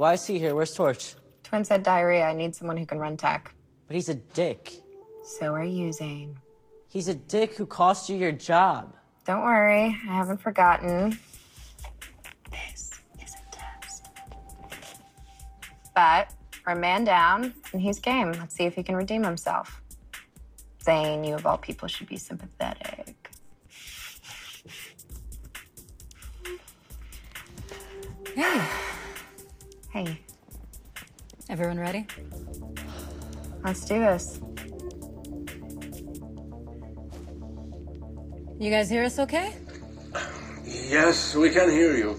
Why is he here? Where's Torch? Twin said diarrhea. I need someone who can run tech. But he's a dick. So are you, Zane. He's a dick who cost you your job. Don't worry, I haven't forgotten. This is a test. But we're a man down, and he's game. Let's see if he can redeem himself. Zane, you of all people should be sympathetic. Hey, Hey, everyone ready? let's do this. You guys hear us okay? Yes, we can hear you.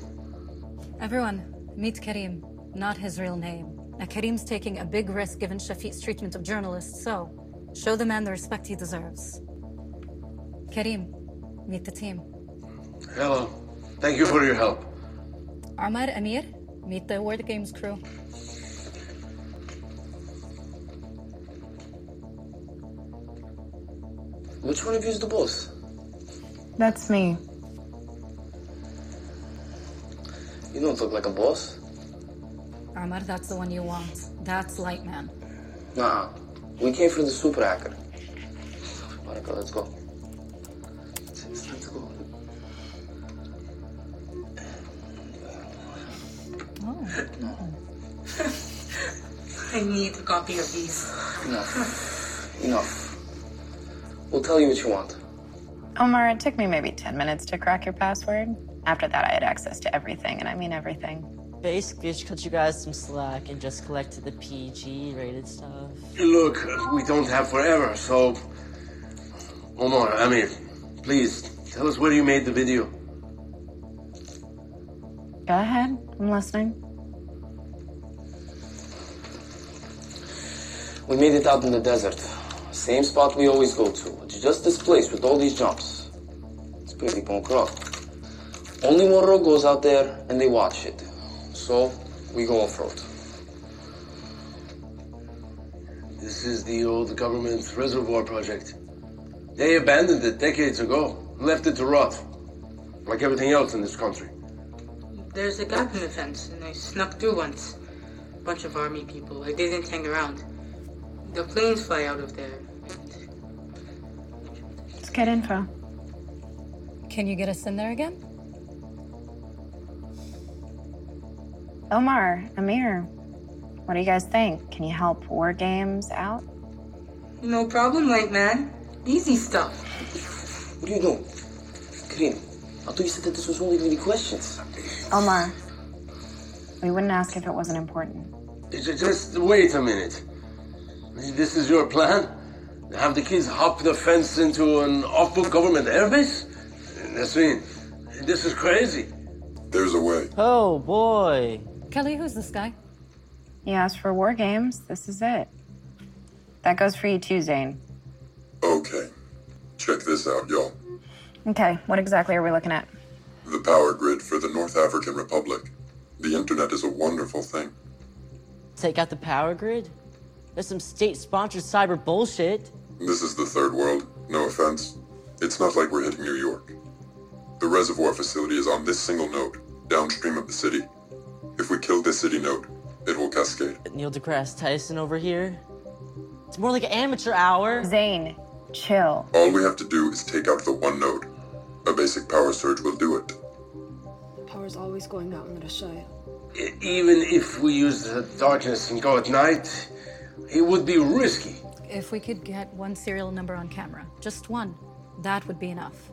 Everyone, meet Karim, not his real name. Now, Karim's taking a big risk given Shafiq's treatment of journalists, so show the man the respect he deserves. Karim, meet the team. Hello. Thank you for your help. Omar Amir, meet the War Games crew. Which one of you is the boss? That's me. You don't look like a boss. Omar, that's the one you want. That's Lightman. Nah, we came for the super hacker. Monica, let's go. I need a copy of these. Enough. Enough. We'll tell you what you want. Omar, it took me maybe 10 minutes to crack your password. After that, I had access to everything, and I mean everything. Basically, just cut you guys some slack and just collect the PG rated stuff. Look, we don't have forever, so. Omar, Amir, please tell us where you made the video. Go ahead, I'm listening. We made it out in the desert. Same spot we always go to. It's just this place with all these jumps. It's pretty punk rock. Only Moro goes out there and they watch it. So we go off-road. This is the old government reservoir project. They abandoned it decades ago, left it to rot. Like everything else in this country. There's a gap in the fence, and I snuck through once. Bunch of army people. I didn't hang around. The planes fly out of there. Let's get info. Can you get us in there again? Omar, Amir, what do you guys think? Can you help War Games out? No problem, Lightman. Easy stuff. What do you doing? Kareem, I thought you said that this was only going to questions. Omar, we wouldn't ask if it wasn't important. Just wait a minute. This is your plan? Have the kids hop the fence into an off-book government airbase? Nasreen, this is crazy. There's a way. Oh boy. Kelly, who's this guy? He asked for War Games, this is it. That goes for you too, Zane. Okay. Check this out, y'all. Okay, what exactly are we looking at? The power grid for the North African Republic. The internet is a wonderful thing. Take out the power grid? There's some state sponsored cyber bullshit. This is the third world. No offense. It's not like we're hitting New York. The reservoir facility is on this single node, downstream of the city. If we kill this city node, it will cascade. Neil deGrasse Tyson over here. It's more like an amateur hour. Zane, chill. All we have to do is take out the one node. A basic power surge will do it. Power's always going out in Rashaya. E- Even if we use the darkness and go at night, it would be risky. If we could get one serial number on camera, just one, that would be enough.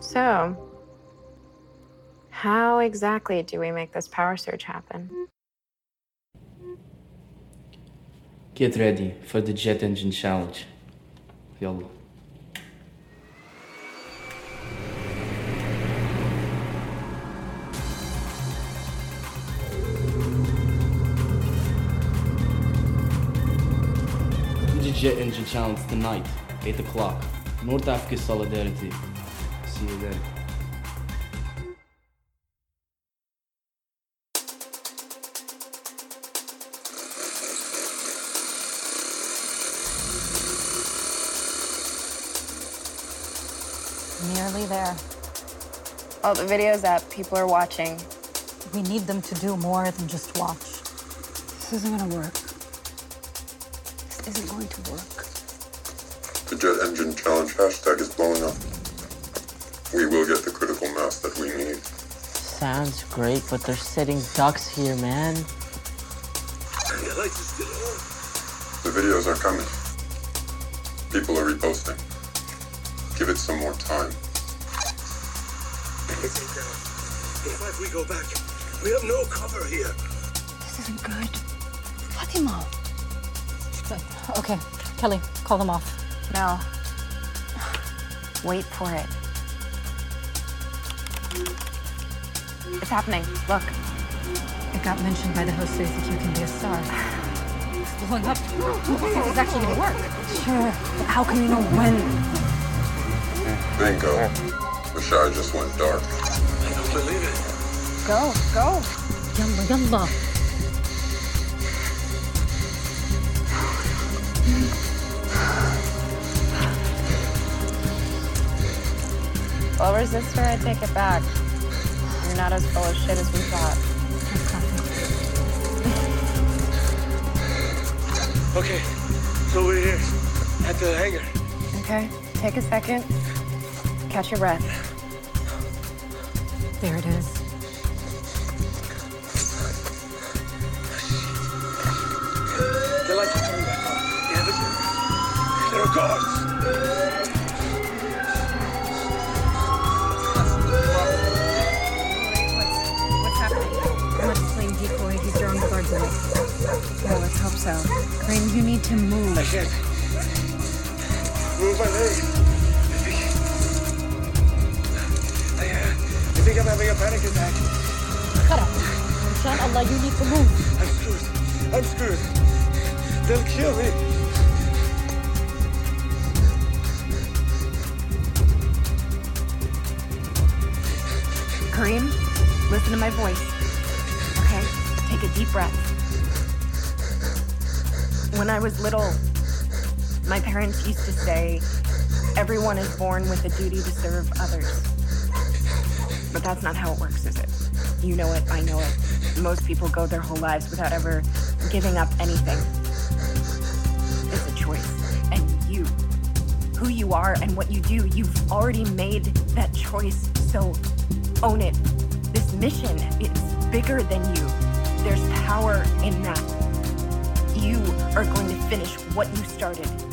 So, how exactly do we make this power surge happen? Get ready for the jet engine challenge. Yalla. Jet engine challenge tonight, 8 o'clock. North Africa Solidarity. See you there. Nearly there. All the videos up, people are watching. We need them to do more than just watch. This isn't gonna work. Work. The jet engine challenge hashtag is blowing up. We will get the critical mass that we need. Sounds great, but they're sitting ducks here, man. The lights are still on. The videos are coming. People are reposting. Give it some more time. It's ain't down. If if we go back, we have no cover here. This isn't good. Fatima! Okay, Kelly, call them off. No. Wait for it. It's happening. Look. It got mentioned by the host so you you can be a star. It's blowing up. This is actually gonna work. Sure, but how can you know when? Bingo. The I just went dark. I don't believe it. Go, go. Yalla, yalla. Well, resistor, I take it back. You're not as full of shit as we thought. Okay, so we're here at the hangar. Okay, take a second. Catch your breath. There it is. The lights are coming back on. The evidence. There are guards. Drawing the guards away. Yeah, let's hope so. Crane, you need to move. I can't. Move my leg. I think. I, uh, I think I'm having a panic attack. Cut up. Inshallah, you need to move. I'm screwed. I'm screwed. They'll kill me. Kareem, listen to my voice. Take a deep breath. When I was little, my parents used to say, everyone is born with a duty to serve others. But that's not how it works, is it? You know it, I know it. Most people go their whole lives without ever giving up anything. It's a choice. And you, who you are and what you do, you've already made that choice. So own it. This mission is bigger than you. There's power in that. You are going to finish what you started.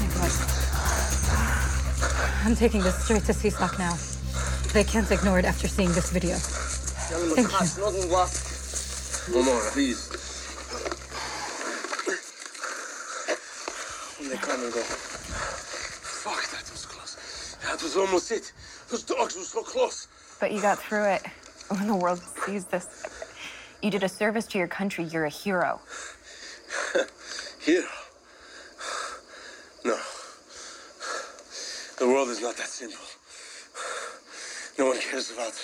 Oh thank God. I'm taking this straight to CSAC now. They can't ignore it after seeing this video. Thank you. No more, please. When they come and go. Fuck, that was close. That was almost it. Those dogs were so close. But you got through it. When the world sees this, you did a service to your country. You're a hero. Here? No. The world is not that simple. No one cares about.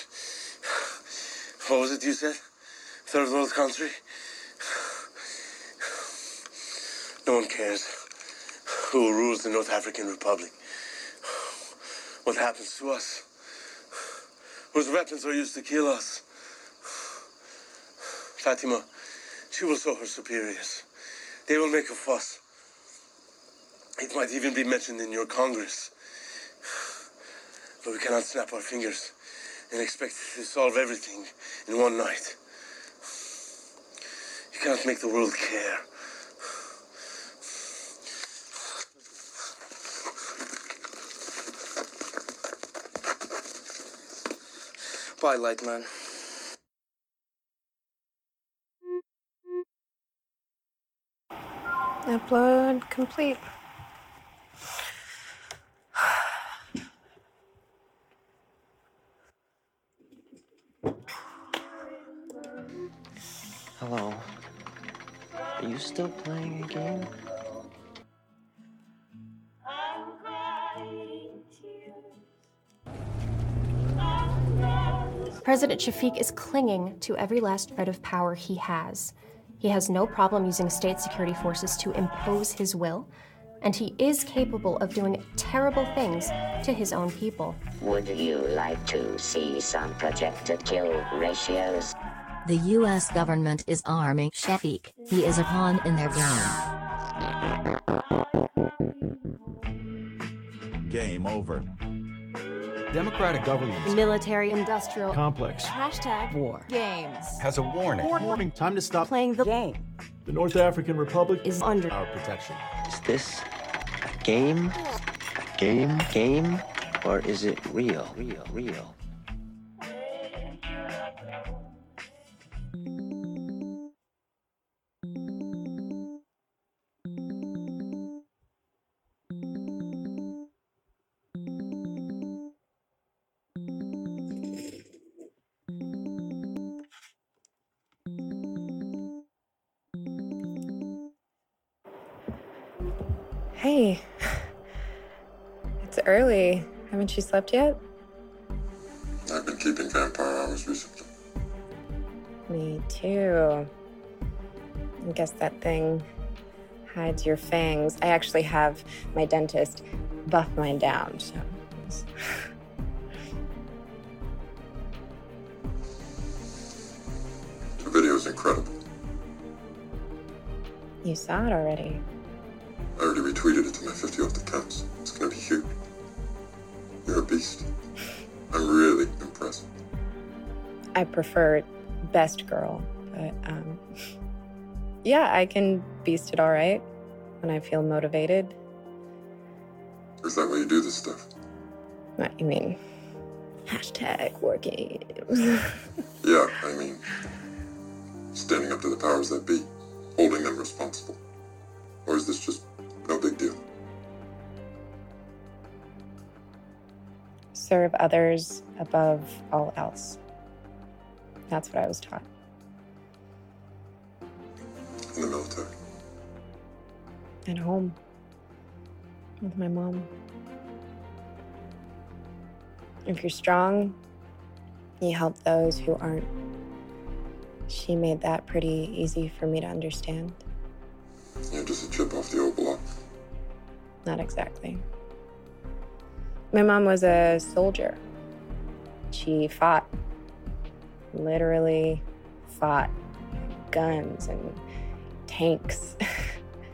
What was it you said? Third world country? No one cares who rules the North African Republic. What happens to us? Whose weapons are used to kill us? Fatima, she will show her superiors. They will make a fuss. It might even be mentioned in your Congress. But we cannot snap our fingers and expect to solve everything in one night. You cannot make the world care. spotlight, man. Upload complete. Hello. Are you still playing a game? President Shafiq is clinging to every last shred of power he has. He has no problem using state security forces to impose his will, and he is capable of doing terrible things to his own people. Would you like to see some projected kill ratios? The US government is arming Shafiq. He is a pawn in their game. Game over. Democratic government Military industrial complex hashtag War. games has a warning. Warning. Time to stop playing the game The North African Republic is under our protection. Is this a game? A game? Game? Or is it real? Real? Real? Hey. It's early. Haven't you slept yet? I've been keeping vampire hours recently. Me too. I guess that thing hides your fangs. I actually have my dentist buff mine down, so. The video is incredible. You saw it already. I already retweeted it to my 50 off the counts. It's gonna be huge. You're a beast. I'm really impressed. I prefer best girl, but um, yeah, I can beast it all right when I feel motivated. Is that why you do this stuff? What you mean? Hashtag war games. Yeah, I mean, standing up to the powers that be, holding them responsible. Or is this just no big deal? Serve others above all else. That's what I was taught. In the military. At home. With my mom. If you're strong, you help those who aren't. She made that pretty easy for me to understand. Just a chip off the old block. Not exactly. My mom was a soldier. She fought. Literally fought. Guns and tanks.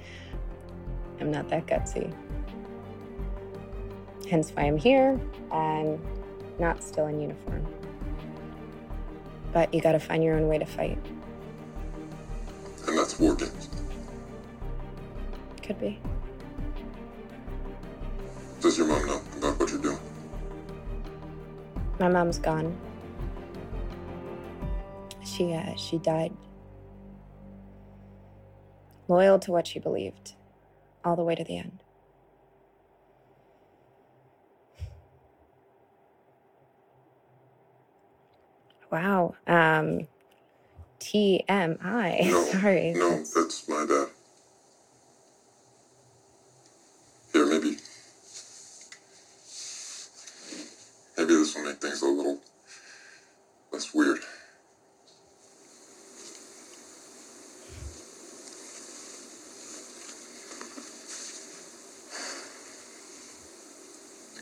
I'm not that gutsy. Hence why I'm here and not still in uniform. But you gotta find your own way to fight. And that's war games. Could be. Does your mom know about what you're doing? My mom's gone. She uh, she died. Loyal to what she believed, all the way to the end. Wow. Um, TMI. No, Sorry. no, that's my bad. Here, maybe. Maybe this will make things a little less weird.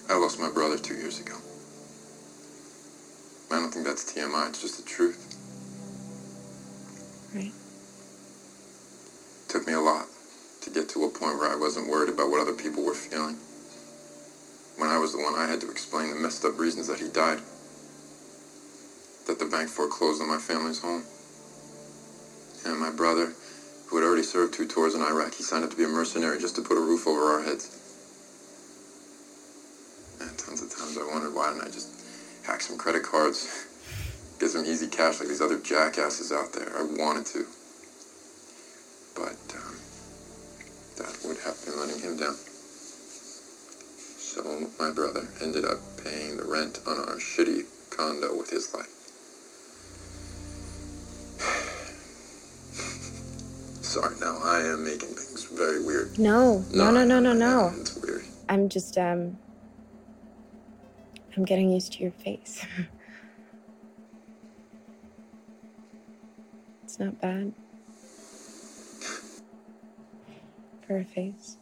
I lost my brother two years ago. I don't think that's TMI, it's just the truth. Right. took me a lot to get to a point where I wasn't worried about what other people were feeling. The one I had to explain the messed up reasons that he died. That the bank foreclosed on my family's home. And my brother, who had already served two tours in Iraq, he signed up to be a mercenary just to put a roof over our heads. And tons of times I wondered why didn't I just hack some credit cards, get some easy cash like these other jackasses out there. I wanted to. But um, that would have been letting him down. So my brother ended up paying the rent on our shitty condo with his life. Sorry, now I am making things very weird. No, no, no, no, no, no. It's weird. I'm just, um, I'm getting used to your face. it's not bad. For a face.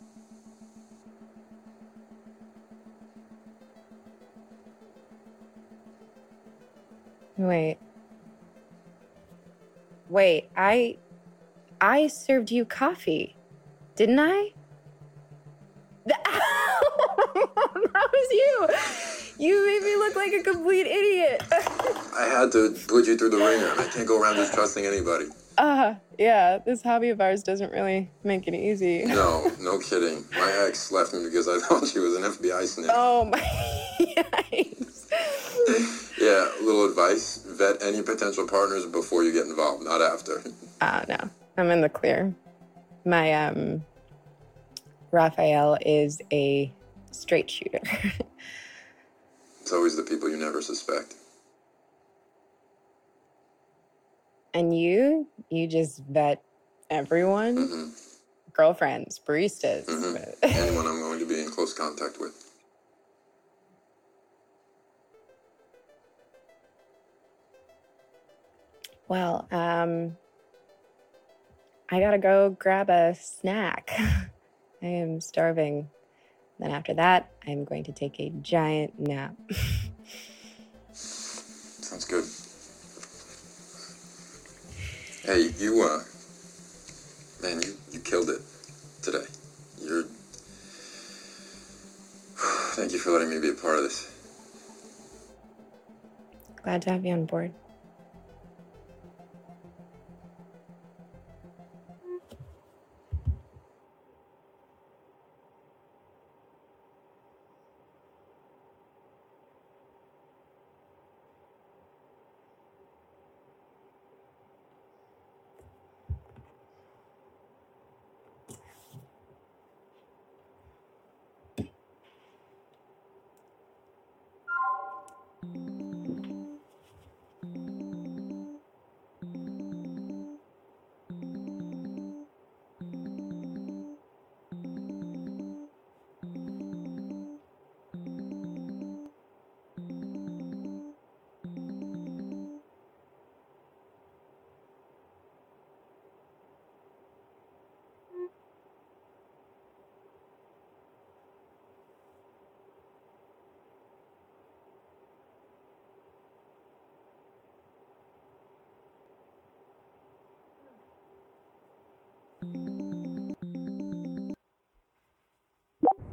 Wait. Wait, I I served you coffee. Didn't I? that was you. You made me look like a complete idiot. I had to put you through the ringer, and I can't go around just trusting anybody. Uh, yeah, this hobby of ours doesn't really make it easy. No, no kidding. My ex left me because I thought she was an FBI snitch. Oh my. Yeah, little advice vet any potential partners before you get involved, not after. Uh, no, I'm in the clear. My, um, Raphael is a straight shooter. It's always the people you never suspect. and you, you just vet everyone girlfriends, baristas. Anyone I'm going to be in close contact with. Well, um, I gotta go grab a snack. I am starving. Then after that, I'm going to take a giant nap. Sounds good. Hey, you, uh, man, you, you killed it today. You're. Thank you for letting me be a part of this. Glad to have you on board.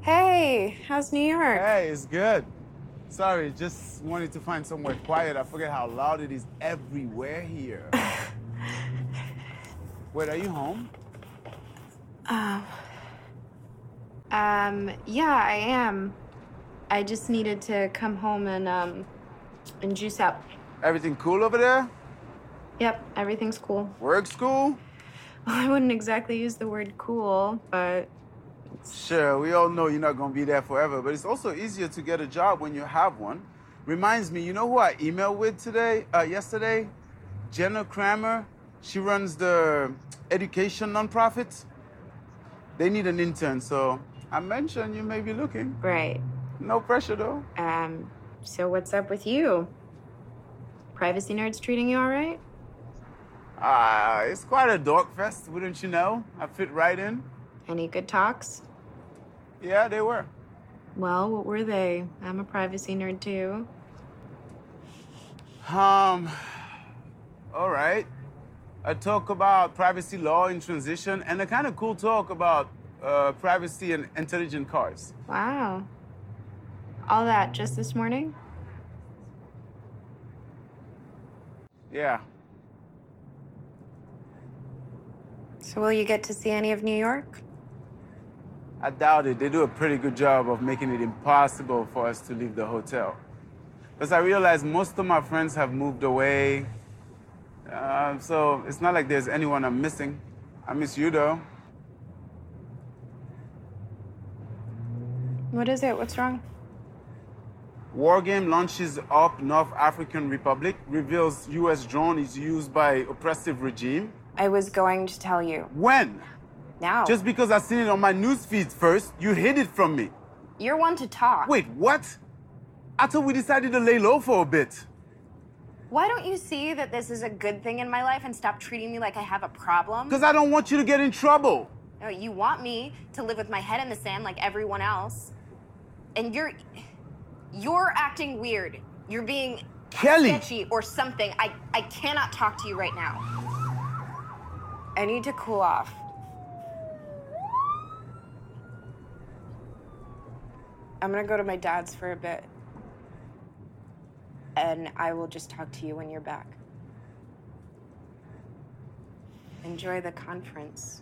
Hey, how's New York? Hey, it's good. Sorry, just wanted to find somewhere quiet. I forget how loud it is everywhere here. Wait, are you home? Um, um, yeah, I am. I just needed to come home and, um, and juice up. Everything cool over there? Yep, everything's cool. Work Well, I wouldn't exactly use the word cool, but Sure, we all know you're not gonna be there forever, but it's also easier to get a job when you have one. Reminds me, you know who I emailed with today, uh, yesterday? Jenna Kramer. She runs the education nonprofit. They need an intern, so I mentioned you may be looking. Right. No pressure though. Um, so what's up with you? Privacy nerds treating you all right? Ah, it's quite a dork fest, wouldn't you know? I fit right in. Any good talks? Yeah, they were. Well, what were they? I'm a privacy nerd too. Um, all right. A talk about privacy law in transition and a kind of cool talk about uh, privacy and intelligent cars. Wow. All that just this morning? Yeah. So will you get to see any of New York? I doubt it. They do a pretty good job of making it impossible for us to leave the hotel. Because I realize most of my friends have moved away. Uh, so it's not like there's anyone I'm missing. I miss you though. What is it? What's wrong? War game launches up North African Republic, reveals US drone is used by oppressive regime. I was going to tell you. When? Now. Just because I seen it on my news feed first, you hid it from me. You're one to talk. Wait, what? I thought we decided to lay low for a bit. Why don't you see that this is a good thing in my life and stop treating me like I have a problem? Because I don't want you to get in trouble. No, you want me to live with my head in the sand like everyone else. And you're you're acting weird. You're being Kelly. sketchy or something. I, I cannot talk to you right now. I need to cool off. I'm gonna go to my dad's for a bit. And I will just talk to you when you're back. Enjoy the conference.